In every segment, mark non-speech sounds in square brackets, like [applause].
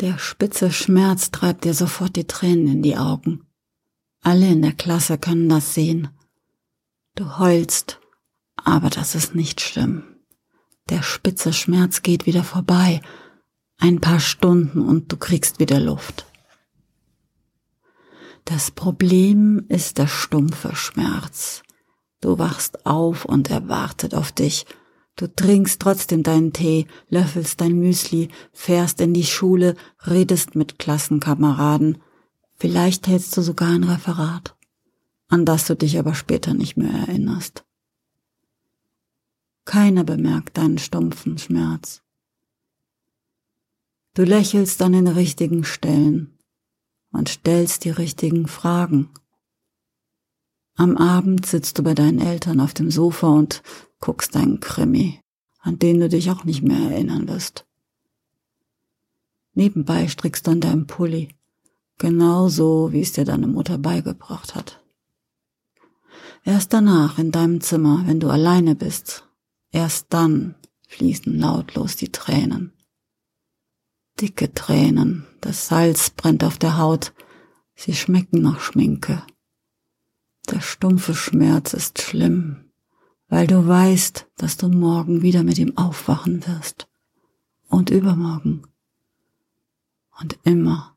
Der spitze Schmerz treibt dir sofort die Tränen in die Augen. Alle in der Klasse können das sehen. Du heulst, aber das ist nicht schlimm. Der spitze Schmerz geht wieder vorbei. Ein paar Stunden und du kriegst wieder Luft. Das Problem ist der stumpfe Schmerz. Du wachst auf und er wartet auf dich Du trinkst trotzdem deinen Tee, löffelst dein Müsli, fährst in die Schule, redest mit Klassenkameraden. Vielleicht hältst du sogar ein Referat, an das du dich aber später nicht mehr erinnerst. Keiner bemerkt deinen stumpfen Schmerz. Du lächelst an den richtigen Stellen und stellst die richtigen Fragen. Am Abend sitzt du bei deinen Eltern auf dem Sofa und guckst einen Krimi, an den du dich auch nicht mehr erinnern wirst. Nebenbei strickst du an deinem Pulli, genauso wie es dir deine Mutter beigebracht hat. Erst danach in deinem Zimmer, wenn du alleine bist, erst dann fließen lautlos die Tränen. Dicke Tränen, das Salz brennt auf der Haut, sie schmecken nach Schminke. Der stumpfe Schmerz ist schlimm, weil du weißt, dass du morgen wieder mit ihm aufwachen wirst und übermorgen und immer.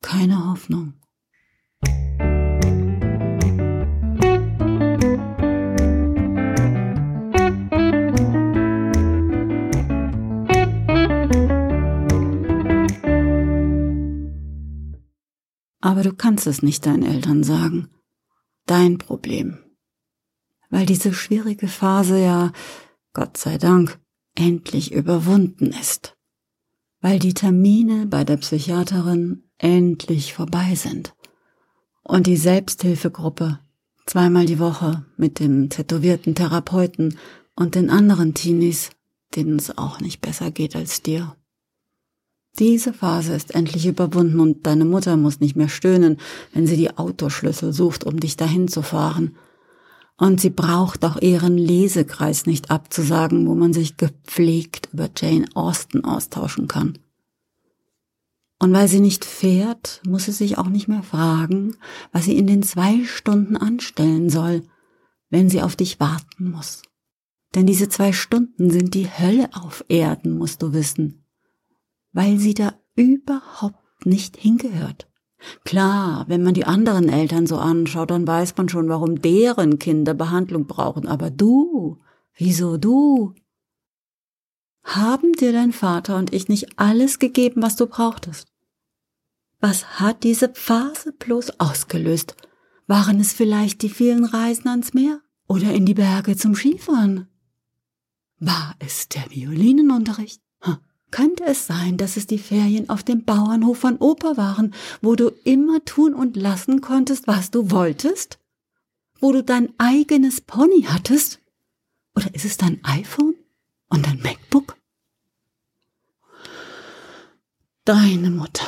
Keine Hoffnung. Aber du kannst es nicht deinen Eltern sagen. Dein Problem weil diese schwierige Phase ja, Gott sei Dank, endlich überwunden ist, weil die Termine bei der Psychiaterin endlich vorbei sind. Und die Selbsthilfegruppe zweimal die Woche mit dem tätowierten Therapeuten und den anderen Teenies, denen es auch nicht besser geht als dir. Diese Phase ist endlich überwunden und deine Mutter muss nicht mehr stöhnen, wenn sie die Autoschlüssel sucht, um dich dahin zu fahren und sie braucht auch ihren Lesekreis nicht abzusagen, wo man sich gepflegt über Jane Austen austauschen kann. Und weil sie nicht fährt, muss sie sich auch nicht mehr fragen, was sie in den zwei Stunden anstellen soll, wenn sie auf dich warten muss. Denn diese zwei Stunden sind die Hölle auf Erden, musst du wissen, weil sie da überhaupt nicht hingehört. Klar, wenn man die anderen Eltern so anschaut, dann weiß man schon, warum deren Kinder Behandlung brauchen. Aber du, wieso du? Haben dir dein Vater und ich nicht alles gegeben, was du brauchtest? Was hat diese Phase bloß ausgelöst? Waren es vielleicht die vielen Reisen ans Meer oder in die Berge zum Skifahren? War es der Violinenunterricht? Könnte es sein, dass es die Ferien auf dem Bauernhof von Opa waren, wo du immer tun und lassen konntest, was du wolltest? Wo du dein eigenes Pony hattest? Oder ist es dein iPhone und dein MacBook? Deine Mutter.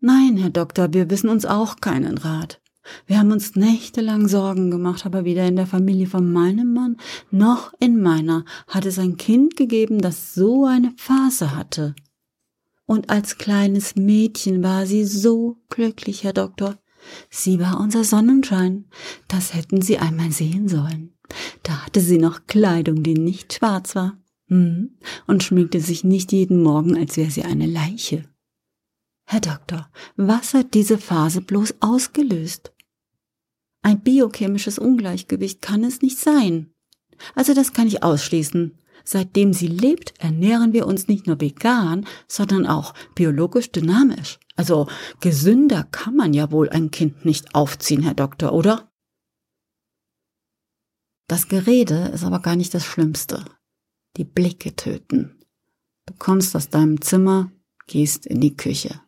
Nein, Herr Doktor, wir wissen uns auch keinen Rat. Wir haben uns nächtelang Sorgen gemacht, aber weder in der Familie von meinem Mann noch in meiner hat es ein Kind gegeben, das so eine Phase hatte. Und als kleines Mädchen war sie so glücklich, Herr Doktor. Sie war unser Sonnenschein. Das hätten Sie einmal sehen sollen. Da hatte sie noch Kleidung, die nicht schwarz war. Hm, und schminkte sich nicht jeden Morgen, als wäre sie eine Leiche. Herr Doktor, was hat diese Phase bloß ausgelöst? Ein biochemisches Ungleichgewicht kann es nicht sein. Also das kann ich ausschließen. Seitdem sie lebt, ernähren wir uns nicht nur vegan, sondern auch biologisch dynamisch. Also gesünder kann man ja wohl ein Kind nicht aufziehen, Herr Doktor, oder? Das Gerede ist aber gar nicht das Schlimmste. Die Blicke töten. Du kommst aus deinem Zimmer, gehst in die Küche.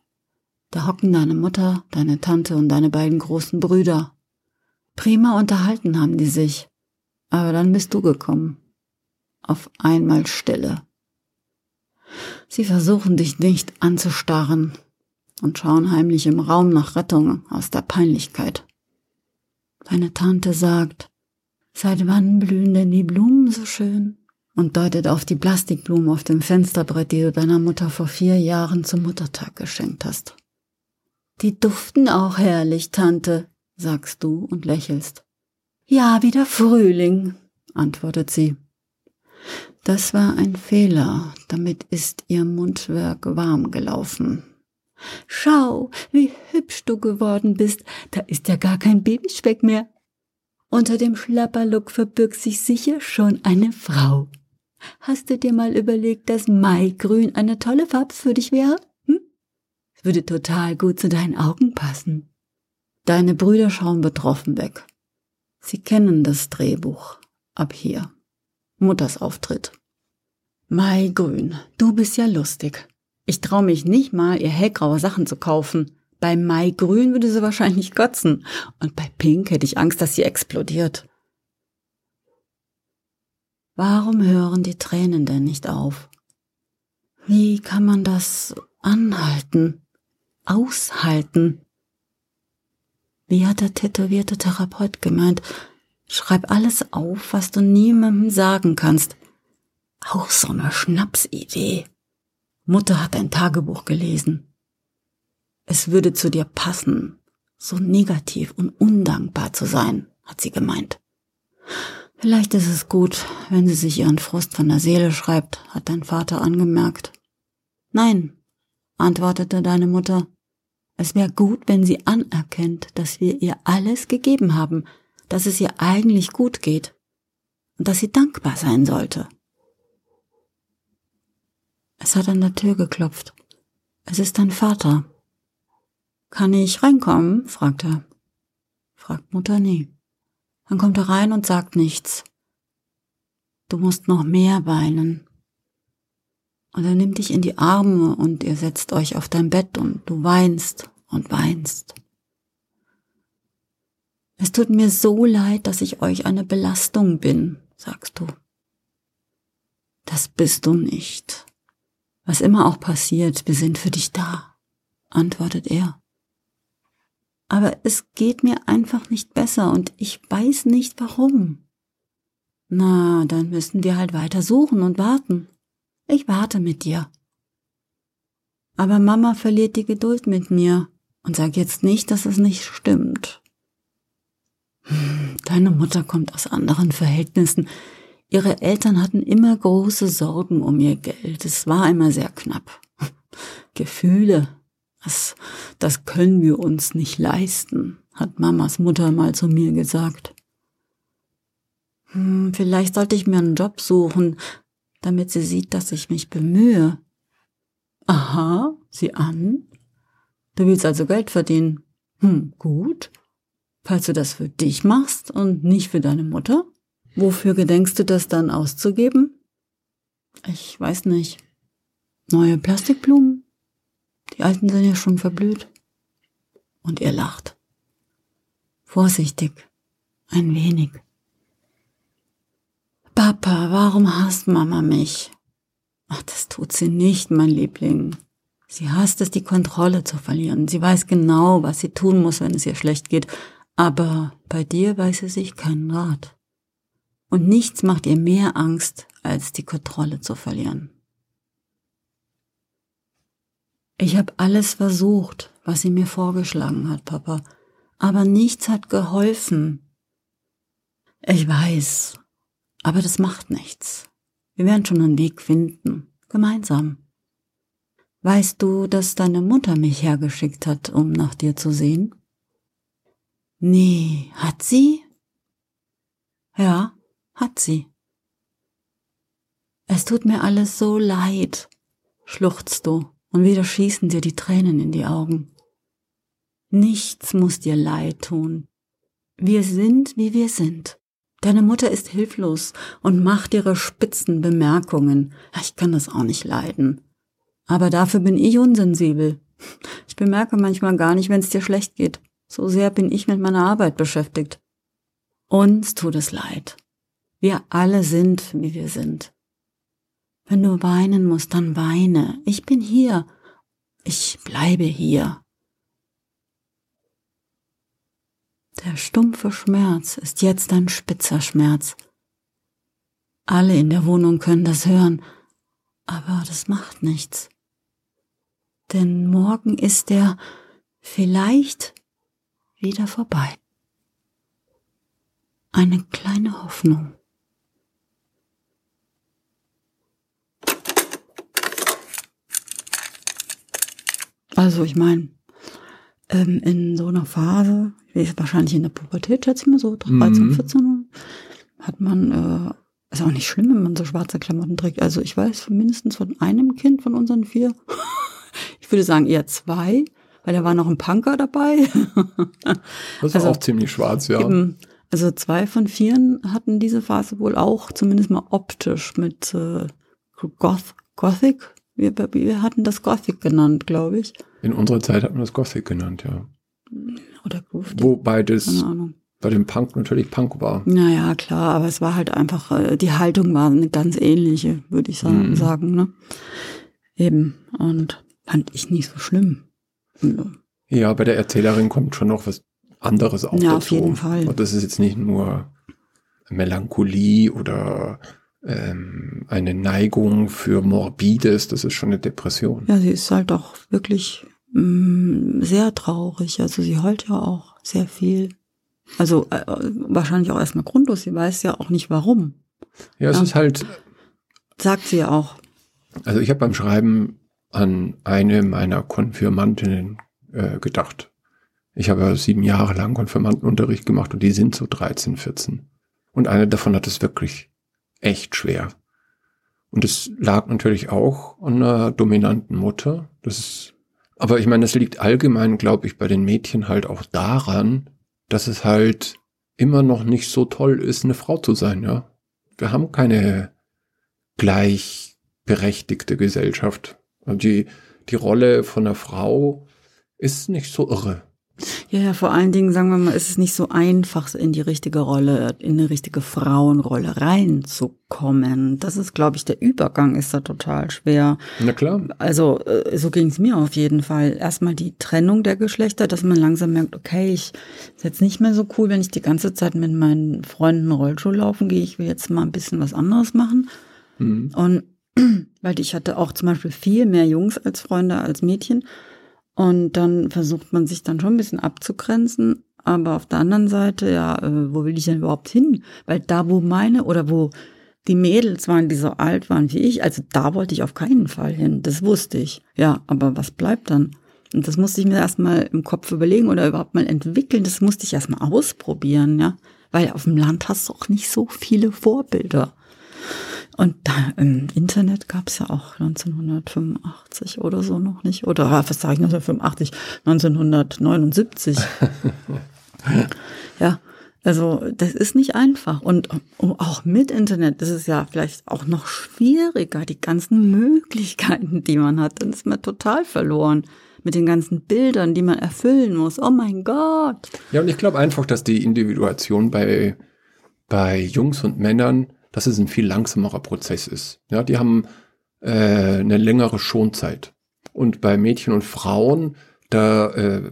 Da hocken deine Mutter, deine Tante und deine beiden großen Brüder. Prima unterhalten haben die sich. Aber dann bist du gekommen. Auf einmal Stille. Sie versuchen dich nicht anzustarren und schauen heimlich im Raum nach Rettung aus der Peinlichkeit. Deine Tante sagt, seit wann blühen denn die Blumen so schön? und deutet auf die Plastikblumen auf dem Fensterbrett, die du deiner Mutter vor vier Jahren zum Muttertag geschenkt hast. Die duften auch herrlich, Tante, sagst du und lächelst. Ja, wieder Frühling, antwortet sie. Das war ein Fehler, damit ist ihr Mundwerk warm gelaufen. Schau, wie hübsch du geworden bist, da ist ja gar kein Babyspeck mehr. Unter dem Schlapperlook verbirgt sich sicher schon eine Frau. Hast du dir mal überlegt, dass Maigrün eine tolle Farbe für dich wäre? Hm? Würde total gut zu deinen Augen passen. Deine Brüder schauen betroffen weg. Sie kennen das Drehbuch. Ab hier. Mutters Auftritt. Maigrün, du bist ja lustig. Ich trau mich nicht mal, ihr hellgraue Sachen zu kaufen. Bei Maigrün würde sie wahrscheinlich kotzen. Und bei Pink hätte ich Angst, dass sie explodiert. Warum hören die Tränen denn nicht auf? Wie kann man das anhalten, aushalten? Wie hat der tätowierte Therapeut gemeint? Schreib alles auf, was du niemandem sagen kannst. Auch so eine Schnapsidee. Mutter hat ein Tagebuch gelesen. Es würde zu dir passen, so negativ und undankbar zu sein, hat sie gemeint. Vielleicht ist es gut, wenn sie sich ihren Frust von der Seele schreibt, hat dein Vater angemerkt. Nein, antwortete deine Mutter. Es wäre gut, wenn sie anerkennt, dass wir ihr alles gegeben haben, dass es ihr eigentlich gut geht und dass sie dankbar sein sollte. Es hat an der Tür geklopft. Es ist dein Vater. Kann ich reinkommen? fragt er. Fragt Mutter nie. Dann kommt er rein und sagt nichts. Du musst noch mehr weinen. Und er nimmt dich in die Arme und ihr setzt euch auf dein Bett und du weinst und weinst. Es tut mir so leid, dass ich euch eine Belastung bin, sagst du. Das bist du nicht. Was immer auch passiert, wir sind für dich da, antwortet er aber es geht mir einfach nicht besser und ich weiß nicht warum. Na, dann müssen wir halt weiter suchen und warten. Ich warte mit dir. Aber Mama verliert die Geduld mit mir und sag jetzt nicht, dass es nicht stimmt. Hm, deine Mutter kommt aus anderen Verhältnissen. Ihre Eltern hatten immer große Sorgen um ihr Geld. Es war immer sehr knapp. [laughs] Gefühle das, das können wir uns nicht leisten, hat Mamas Mutter mal zu mir gesagt. Hm, vielleicht sollte ich mir einen Job suchen, damit sie sieht, dass ich mich bemühe. Aha, sieh an. Du willst also Geld verdienen. Hm, gut. Falls du das für dich machst und nicht für deine Mutter, wofür gedenkst du das dann auszugeben? Ich weiß nicht. Neue Plastikblumen? Die Alten sind ja schon verblüht. Und ihr lacht. Vorsichtig. Ein wenig. Papa, warum hasst Mama mich? Ach, das tut sie nicht, mein Liebling. Sie hasst es, die Kontrolle zu verlieren. Sie weiß genau, was sie tun muss, wenn es ihr schlecht geht. Aber bei dir weiß sie sich keinen Rat. Und nichts macht ihr mehr Angst, als die Kontrolle zu verlieren. Ich habe alles versucht, was sie mir vorgeschlagen hat, Papa, aber nichts hat geholfen. Ich weiß, aber das macht nichts. Wir werden schon einen Weg finden, gemeinsam. Weißt du, dass deine Mutter mich hergeschickt hat, um nach dir zu sehen? Nee, hat sie? Ja, hat sie. Es tut mir alles so leid, schluchzt du und wieder schießen dir die Tränen in die Augen. Nichts muss dir leid tun. Wir sind, wie wir sind. Deine Mutter ist hilflos und macht ihre spitzen Bemerkungen. Ich kann das auch nicht leiden. Aber dafür bin ich unsensibel. Ich bemerke manchmal gar nicht, wenn es dir schlecht geht. So sehr bin ich mit meiner Arbeit beschäftigt. Uns tut es leid. Wir alle sind, wie wir sind. Wenn du weinen musst, dann weine. Ich bin hier. Ich bleibe hier. Der stumpfe Schmerz ist jetzt ein spitzer Schmerz. Alle in der Wohnung können das hören, aber das macht nichts. Denn morgen ist er vielleicht wieder vorbei. Eine kleine Hoffnung. Also ich meine, ähm, in so einer Phase, wahrscheinlich in der Pubertät, schätze ich mal so, 13, mhm. 14, hat man, äh, ist auch nicht schlimm, wenn man so schwarze Klamotten trägt. Also ich weiß mindestens von einem Kind von unseren vier, [laughs] ich würde sagen eher zwei, weil da war noch ein Punker dabei. [laughs] das ist also, auch ziemlich schwarz, ja. Eben, also zwei von vieren hatten diese Phase wohl auch, zumindest mal optisch mit äh, Goth, Gothic. Wir, wir hatten das Gothic genannt, glaube ich. In unserer Zeit hat man das Gothic genannt, ja. Oder Groove. Wobei das bei dem Punk natürlich Punk war. Naja, klar, aber es war halt einfach, äh, die Haltung war eine ganz ähnliche, würde ich sagen, mhm. sagen, ne? Eben. Und fand ich nicht so schlimm. Ja, bei der Erzählerin kommt schon noch was anderes auch ja, dazu. auf jeden Fall. Und das ist jetzt nicht nur Melancholie oder ähm, eine Neigung für Morbides, das ist schon eine Depression. Ja, sie ist halt auch wirklich mh, mm, sehr traurig. Also sie heult ja auch sehr viel. Also äh, wahrscheinlich auch erstmal grundlos. Sie weiß ja auch nicht warum. Ja, es ja. ist halt. Sagt sie ja auch. Also ich habe beim Schreiben an eine meiner Konfirmantinnen äh, gedacht. Ich habe sieben Jahre lang Konfirmandenunterricht gemacht und die sind so 13, 14. Und eine davon hat es wirklich echt schwer. Und es lag natürlich auch an einer dominanten Mutter. Das ist, aber ich meine, das liegt allgemein, glaube ich, bei den Mädchen halt auch daran, dass es halt immer noch nicht so toll ist, eine Frau zu sein, ja. Wir haben keine gleichberechtigte Gesellschaft. Die, die Rolle von einer Frau ist nicht so irre. Ja, ja, vor allen Dingen, sagen wir mal, ist es nicht so einfach, in die richtige Rolle, in eine richtige Frauenrolle reinzukommen. Das ist, glaube ich, der Übergang ist da total schwer. Na klar. Also, äh, so ging es mir auf jeden Fall. Erstmal die Trennung der Geschlechter, dass man langsam merkt, okay, ich ist jetzt nicht mehr so cool, wenn ich die ganze Zeit mit meinen Freunden Rollschuh laufen gehe. Ich will jetzt mal ein bisschen was anderes machen. Mhm. Und [clears throat] weil ich hatte auch zum Beispiel viel mehr Jungs als Freunde als Mädchen. Und dann versucht man sich dann schon ein bisschen abzugrenzen. Aber auf der anderen Seite, ja, äh, wo will ich denn überhaupt hin? Weil da, wo meine oder wo die Mädels waren, die so alt waren wie ich, also da wollte ich auf keinen Fall hin. Das wusste ich. Ja, aber was bleibt dann? Und das musste ich mir erstmal im Kopf überlegen oder überhaupt mal entwickeln. Das musste ich erstmal ausprobieren, ja. Weil auf dem Land hast du auch nicht so viele Vorbilder. Und da im Internet gab es ja auch 1985 oder so noch nicht. Oder ah, was sage ich 1985? 1979. [laughs] ja, also das ist nicht einfach. Und auch mit Internet ist es ja vielleicht auch noch schwieriger, die ganzen Möglichkeiten, die man hat. Dann ist man total verloren mit den ganzen Bildern, die man erfüllen muss. Oh mein Gott. Ja, und ich glaube einfach, dass die Individuation bei, bei Jungs und Männern dass es ein viel langsamerer Prozess ist. Ja, die haben äh, eine längere Schonzeit. Und bei Mädchen und Frauen, da äh,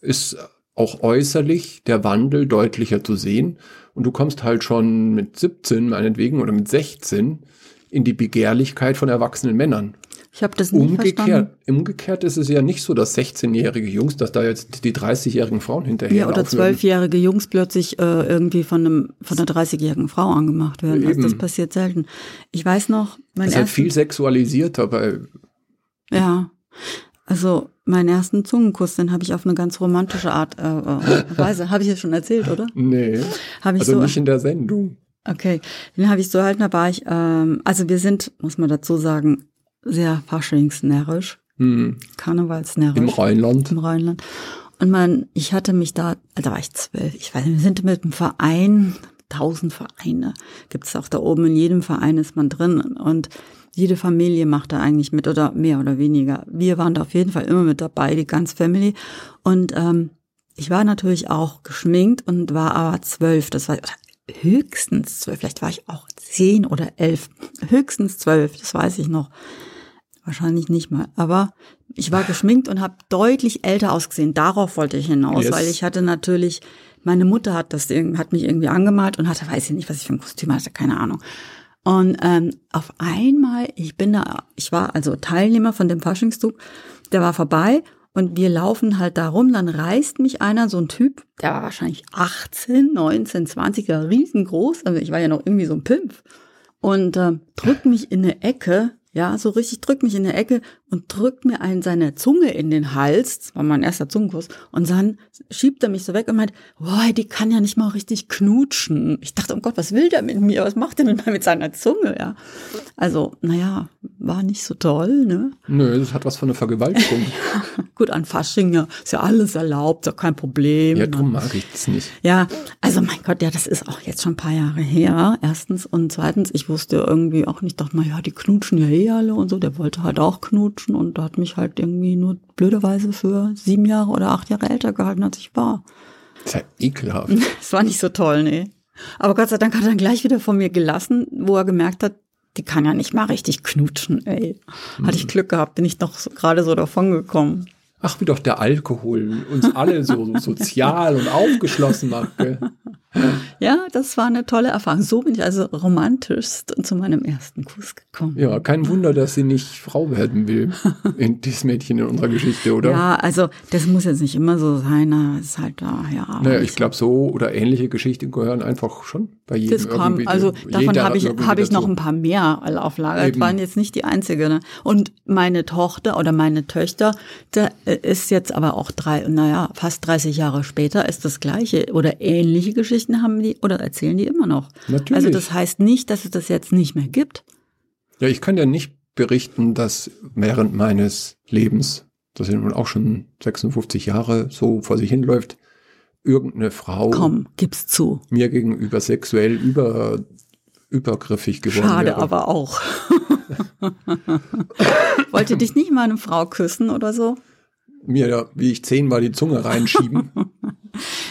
ist auch äußerlich der Wandel deutlicher zu sehen. Und du kommst halt schon mit 17, meinetwegen, oder mit 16 in die Begehrlichkeit von erwachsenen Männern. Ich habe das nicht umgekehrt, verstanden. Umgekehrt ist es ja nicht so, dass 16-jährige Jungs, dass da jetzt die 30-jährigen Frauen hinterher Ja, oder 12-jährige Jungs plötzlich äh, irgendwie von, einem, von einer 30-jährigen Frau angemacht werden. Also das passiert selten. Ich weiß noch, mein Das ist halt viel sexualisierter bei... Ja, also meinen ersten Zungenkuss, den habe ich auf eine ganz romantische Art, äh, äh, Weise, habe ich ja schon erzählt, oder? Nee, hab ich also so, nicht in der Sendung. Okay, den habe ich so halt, da war ich, ähm, also wir sind, muss man dazu sagen, sehr faschingsnärrisch, hm. karnevalsnärrisch. Im Rheinland. Im Rheinland. Und man, ich hatte mich da, da war ich zwölf, ich weiß nicht, wir sind mit einem Verein, tausend Vereine, gibt's auch da oben, in jedem Verein ist man drin und jede Familie macht da eigentlich mit oder mehr oder weniger. Wir waren da auf jeden Fall immer mit dabei, die ganze Family. Und ähm, ich war natürlich auch geschminkt und war aber zwölf, das war höchstens zwölf, vielleicht war ich auch zehn oder elf, höchstens zwölf, das weiß ich noch. Wahrscheinlich nicht mal. Aber ich war geschminkt und habe deutlich älter ausgesehen. Darauf wollte ich hinaus, yes. weil ich hatte natürlich, meine Mutter hat das hat mich irgendwie angemalt und hatte, weiß ich nicht, was ich für ein Kostüm hatte, keine Ahnung. Und ähm, auf einmal, ich bin da, ich war also Teilnehmer von dem Faschingszug, der war vorbei und wir laufen halt da rum, dann reißt mich einer, so ein Typ, der war wahrscheinlich 18, 19, 20, er riesengroß, also ich war ja noch irgendwie so ein Pimpf, und äh, drückt mich in eine Ecke, ja, so richtig drückt mich in eine Ecke und drückt mir einen seine Zunge in den Hals, das war mein erster Zungenkuss, und dann schiebt er mich so weg und meint, boah, die kann ja nicht mal richtig knutschen. Ich dachte, oh Gott, was will der mit mir? Was macht der mit, mit seiner Zunge, ja? Also, naja, war nicht so toll, ne? Nö, das hat was von einer Vergewaltigung. [laughs] Gut, an Fasching, ja, ist ja alles erlaubt, ist ja kein Problem. ja, drum mag ich das nicht. Ja, also mein Gott, ja, das ist auch jetzt schon ein paar Jahre her, erstens. Und zweitens, ich wusste irgendwie auch nicht, dachte mal, ja, die knutschen ja eh alle und so. Der wollte halt auch knutschen und hat mich halt irgendwie nur blöderweise für sieben Jahre oder acht Jahre älter gehalten, als ich war. Das ist ja ekelhaft. [laughs] Das war nicht so toll, nee. Aber Gott sei Dank hat er dann gleich wieder von mir gelassen, wo er gemerkt hat, die kann ja nicht mal richtig knutschen, ey. Hatte ich Glück gehabt, bin ich doch so, gerade so davon gekommen. Ach, wie doch der Alkohol uns alle so [laughs] sozial und aufgeschlossen macht. Gell? [laughs] Ja, das war eine tolle Erfahrung. So bin ich also romantischst zu meinem ersten Kuss gekommen. Ja, kein Wunder, dass sie nicht Frau werden will. [laughs] In dieses Mädchen in unserer Geschichte, oder? Ja, also das muss jetzt nicht immer so sein. na, ist halt da, ja. Naja, ich glaube, so oder ähnliche Geschichten gehören einfach schon bei jedem Das kam, irgendwie. also davon habe ich, habe ich noch ein paar mehr auf Lager. Das waren jetzt nicht die einzige. Ne? Und meine Tochter oder meine Töchter, da äh, ist jetzt aber auch drei, naja, fast 30 Jahre später ist das Gleiche oder ähnliche Geschichten haben die oder erzählen die immer noch. Natürlich. Also das heißt nicht, dass es das jetzt nicht mehr gibt. Ja, ich kann ja nicht berichten, dass während meines Lebens, das sind nun auch schon 56 Jahre, so vor sich hinläuft, irgendeine Frau Komm, gib's zu. mir gegenüber sexuell über, übergriffig geworden Schade wäre. aber auch. [laughs] Wollte dich nicht mal eine Frau küssen oder so? Mir, wie ich zehn war, die Zunge reinschieben. [laughs]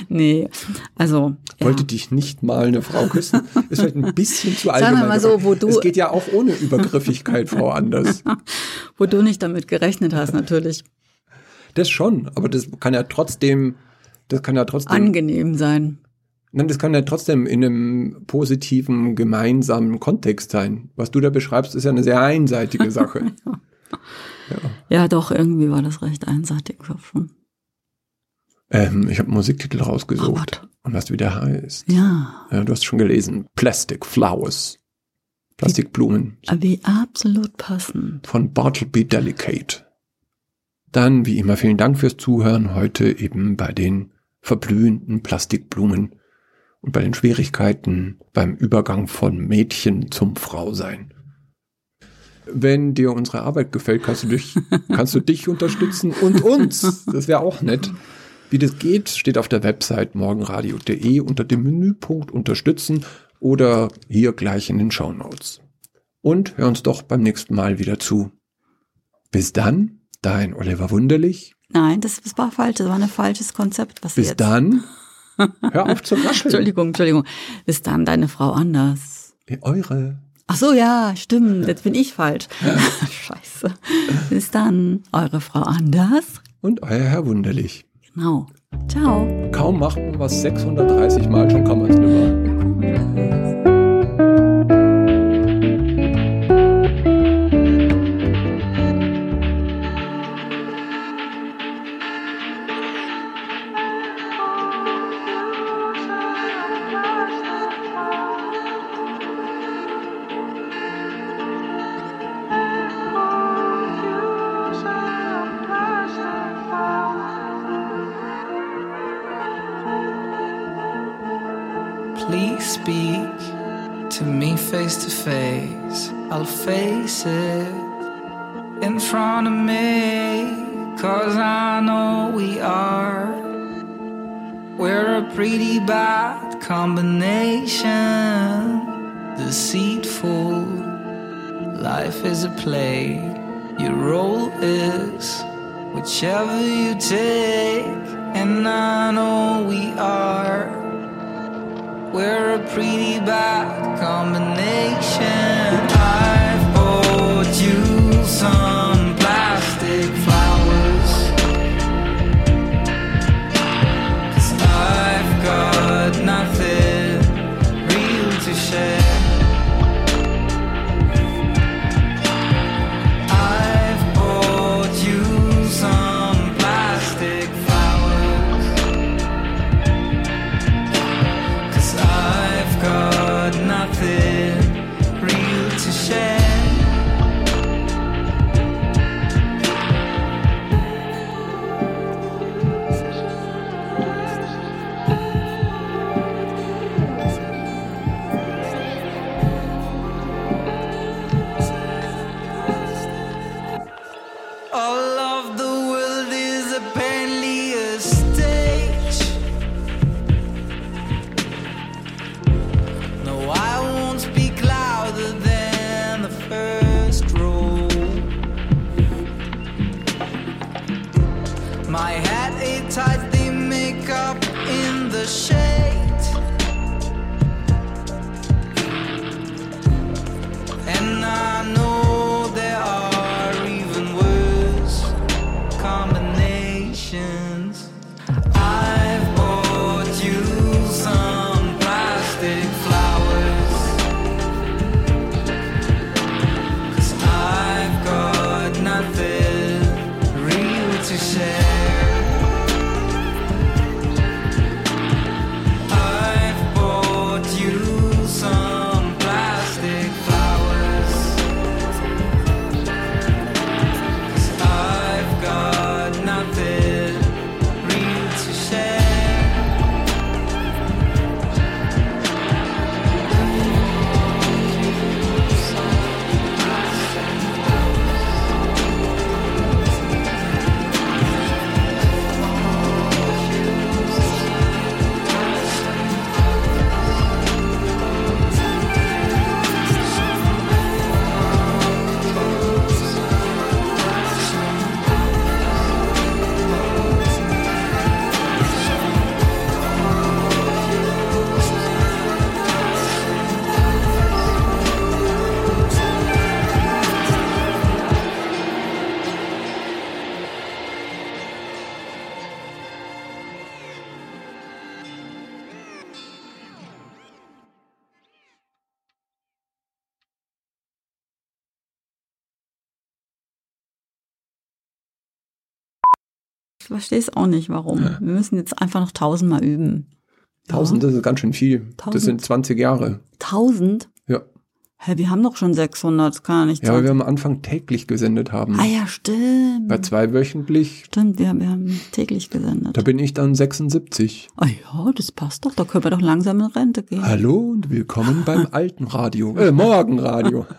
Nee, also ja. Wollte dich nicht mal eine Frau küssen? Ist vielleicht ein bisschen zu Sagen wir allgemein. mal so, wo du- es geht ja auch ohne Übergriffigkeit, Frau Anders. [laughs] wo du nicht damit gerechnet hast, natürlich Das schon, aber das kann ja trotzdem, das kann ja trotzdem, angenehm sein. nein, das kann ja trotzdem in einem positiven, gemeinsamen Kontext sein. Was du da beschreibst, ist ja eine sehr einseitige Sache. [laughs] Ja, doch, irgendwie war das recht einseitig schon. ähm, ich habe Musiktitel Oh rausgesucht. Gott. und was wieder heißt. Ja, Ja, du hast schon gelesen. Plastic Flowers. Plastikblumen wie absolut passend. von Bartleby Delicate. Dann, wie immer, vielen Dank fürs Zuhören. Heute eben bei den verblühenden Plastikblumen und bei den Schwierigkeiten beim Übergang von Mädchen zum Frausein. Wenn dir unsere Arbeit gefällt, kannst du dich, kannst du dich unterstützen und uns. Das wäre auch nett. Wie das geht, steht auf der Website morgenradio.de unter dem Menüpunkt Unterstützen oder hier gleich in den Shownotes. Und hör uns doch beim nächsten Mal wieder zu. Bis dann, dein Oliver Wunderlich. Nein, das, das war falsch, das war ein falsches Konzept, was Bis jetzt. dann. [laughs] Hör auf zu rascheln. Entschuldigung, Entschuldigung. Bis dann, deine Frau anders. Eure. Ach so, ja, stimmt, jetzt bin ich falsch. [laughs] Scheiße. Bis dann, eure Frau anders. Und euer Herr Wunderlich. Genau. Ciao. Kaum macht man was 630 Mal, schon kann man es nicht mehr. Please combination. Deceitful. Life is a play. Your role is whichever you take. And I know we are. We're a pretty bad combination. I've bought you some benefit. Verstehe es auch nicht, warum. Wir müssen jetzt einfach noch tausendmal üben. Tausend, das ist ganz schön viel. Das Tausend. sind 20 Jahre. Tausend? Ja. Hä, wir haben doch schon 600, das kann ja nicht Ja, weil sein. wir am Anfang täglich gesendet haben. Ah ja, stimmt. Bei zweiwöchentlich, Stimmt, wir, wir haben täglich gesendet. da bin ich dann 76. Ah ja, das passt doch. Da können wir doch langsam in Rente gehen. Hallo und willkommen beim [laughs] alten Radio. Äh, Morgenradio. [laughs]